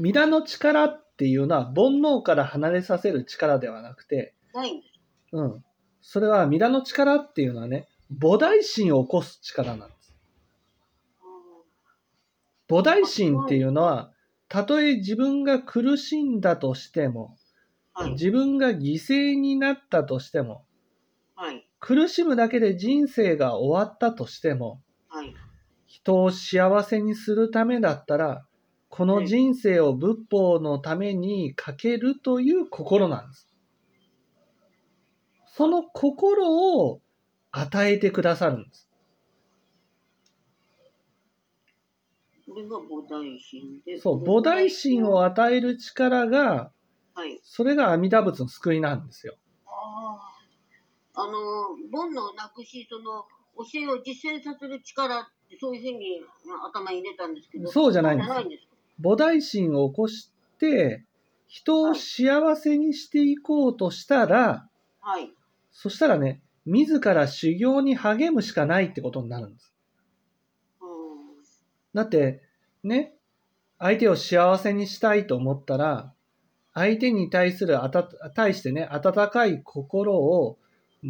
皆の力っていうのは煩悩から離れさせる力ではなくて、ないんです。うん。それは皆の力っていうのはね、菩提心を起こす力なんです。菩提心っていうのは、たとえ自分が苦しんだとしても、はい。自分が犠牲になったとしても、はい。苦しむだけで人生が終わったとしても、はい。人を幸せにするためだったら、この人生を仏法のためにかけるという心なんです。その心を与えてくださるんです。これが菩提心で。そう、菩提心を与える力が、はい。それが阿弥陀仏の救いなんですよ。ああ。あの、煩悩をなくし、その、教えを実践させる力って、そういうふうにまあ頭に入れたんですけど。そうじゃないんです菩提心を起こして、人を幸せにしていこうとしたら、はい。そしたらね、自ら修行に励むしかないってことになるんです。うん。だって、ね、相手を幸せにしたいと思ったら、相手に対するあた、対してね、温かい心を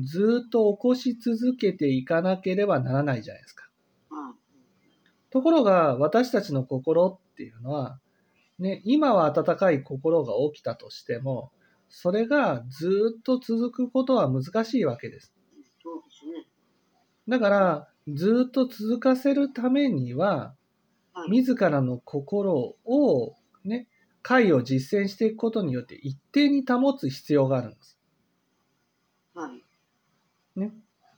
ずっと起こし続けていかなければならないじゃないですか。うん。ところが、私たちの心っていうのは、ね、今は温かい心が起きたとしても、それがずっと続くことは難しいわけです。そうですね。だから、ずっと続かせるためには、はい。自らの心をね、解を実践していくことによって一定に保つ必要があるんです。はい。ね。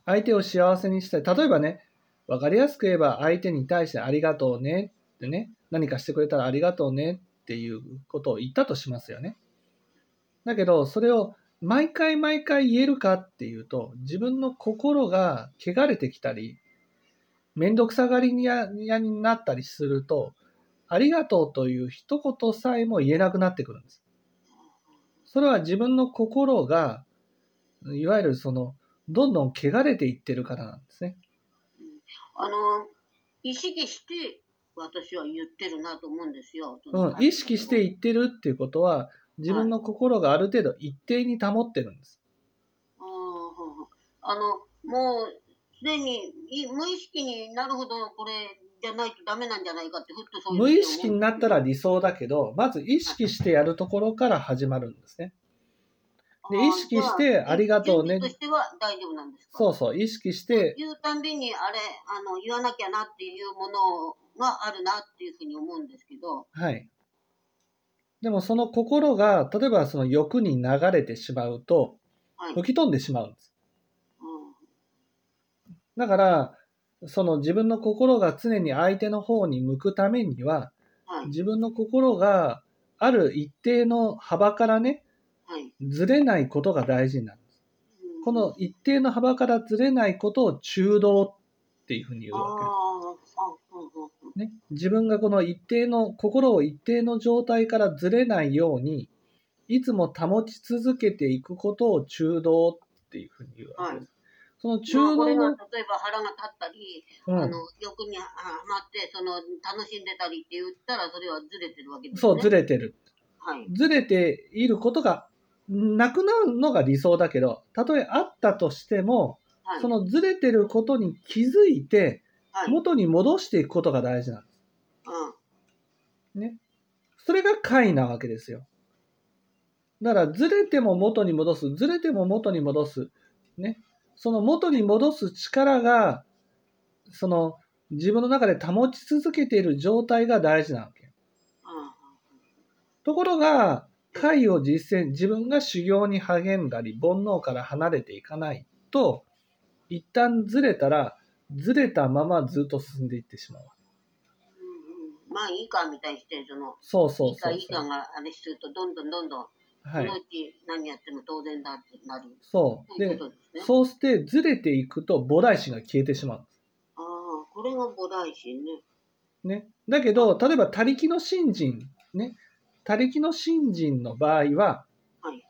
相手を幸せにしたい。例えばね、わかりやすく言えば相手に対してありがとうねってね、何かしてくれたらありがとうねっていうことを言ったとしますよね。だけど、それを毎回毎回言えるかっていうと、自分の心が汚れてきたり、めんどくさがりにやになったりすると、ありがとうという一言さえも言えなくなってくるんです。それは自分の心が、いわゆるその、どんどん汚れていってるからなんですね。あの、意識して、私は言ってるなと思うんですよ。うん、意識していってるっていうことは、自分の心がある程度一定に保ってるんです。あーあの、もう、すでにい無意識になるほどこれじゃないとダメなんじゃないかって、ふっとそう無意識になったら理想だけど、まず意識してやるところから始まるんですね。で意識してありがとうね準備としては大丈夫なんですか？そうそう、意識して、言うたんびに、あれ、あの、言わなきゃなっていうものがあるなっていうふうに思うんですけど、はい。でもその心が、例えばその欲に流れてしまうと、はい。吹き飛んでしまうんです。うんだから、その自分の心が常に相手の方に向くためには、はい。自分の心がある一定の幅からね、はい。ずれないことが大事なんです。うんこの一定の幅からずれないことを中道っていうふうに言うあわけです。ね、自分がこの一定の心を一定の状態からずれないようにいつも保ち続けていくことを中道っていうふうに言うわけです。その中道の、例えば腹が立ったり、うん、あの欲にはまってその楽しんでたりって言ったらそれはずれてるわけですね。そうずれてる。はい。ずれていることがなくなるのが理想だけど、たとえあったとしても、はい。そのずれてることに気づいてはい。元に戻していくことが大事なんです。うん。ね。それが解なわけですよ。だから、ずれても元に戻す、ずれても元に戻す。ね。その元に戻す力が、その、自分の中で保ち続けている状態が大事なわけ。うんところが、解を実践、自分が修行に励んだり、煩悩から離れていかないと、一旦ずれたら、ずれたままずっと進んでいってしまう。まあいいかみたいにして、その、そうそいうそう。いいかがあれすると、どんどんどんどん、はいその。うち何やっても当然だってなる。そう。でね。そうしてずれていくと菩提心が消えてしまうああ、これが菩提心ね。す。ね。だけど、例えば、他力の信心、ね。他力の信心の場合は、はい。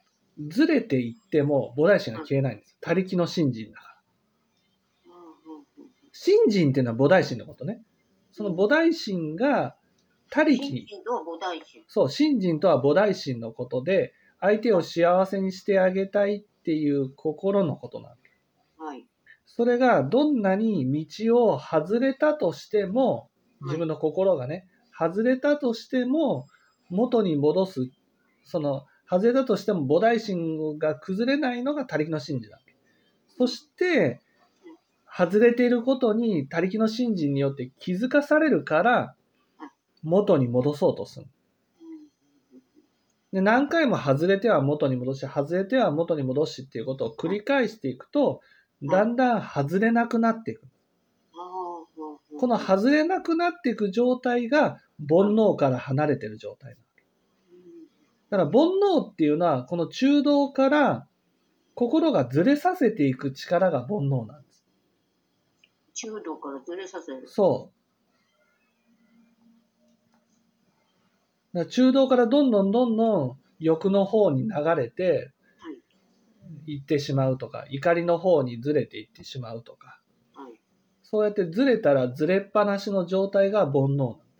ずれていっても菩提心が消えないんです。他力の信心だから。信心っていうのは菩提心のことね。その菩提心が他力信心とは菩提心。そう、信心とは菩提心のことで、相手を幸せにしてあげたいっていう心のことなんだ。はい。それがどんなに道を外れたとしても、自分の心がね、外れたとしても、元に戻す、その、外れたとしても菩提心が崩れないのが他力の信心だ。そして、外れていることに他力の信心によって気づかされるから、元に戻そうとする。で何回も外れては元に戻し、外れては元に戻しっていうことを繰り返していくと、だんだん外れなくなっていく。この外れなくなっていく状態が煩悩から離れてる状態なの。だから煩悩っていうのは、この中道から心がずれさせていく力が煩悩なんです。中道からずれさせる。そう。だから中道からどんどんどんどん欲の方に流れてはい。行ってしまうとか、怒りの方にずれていってしまうとか、はい。そうやってずれたらずれっぱなしの状態が煩悩なん。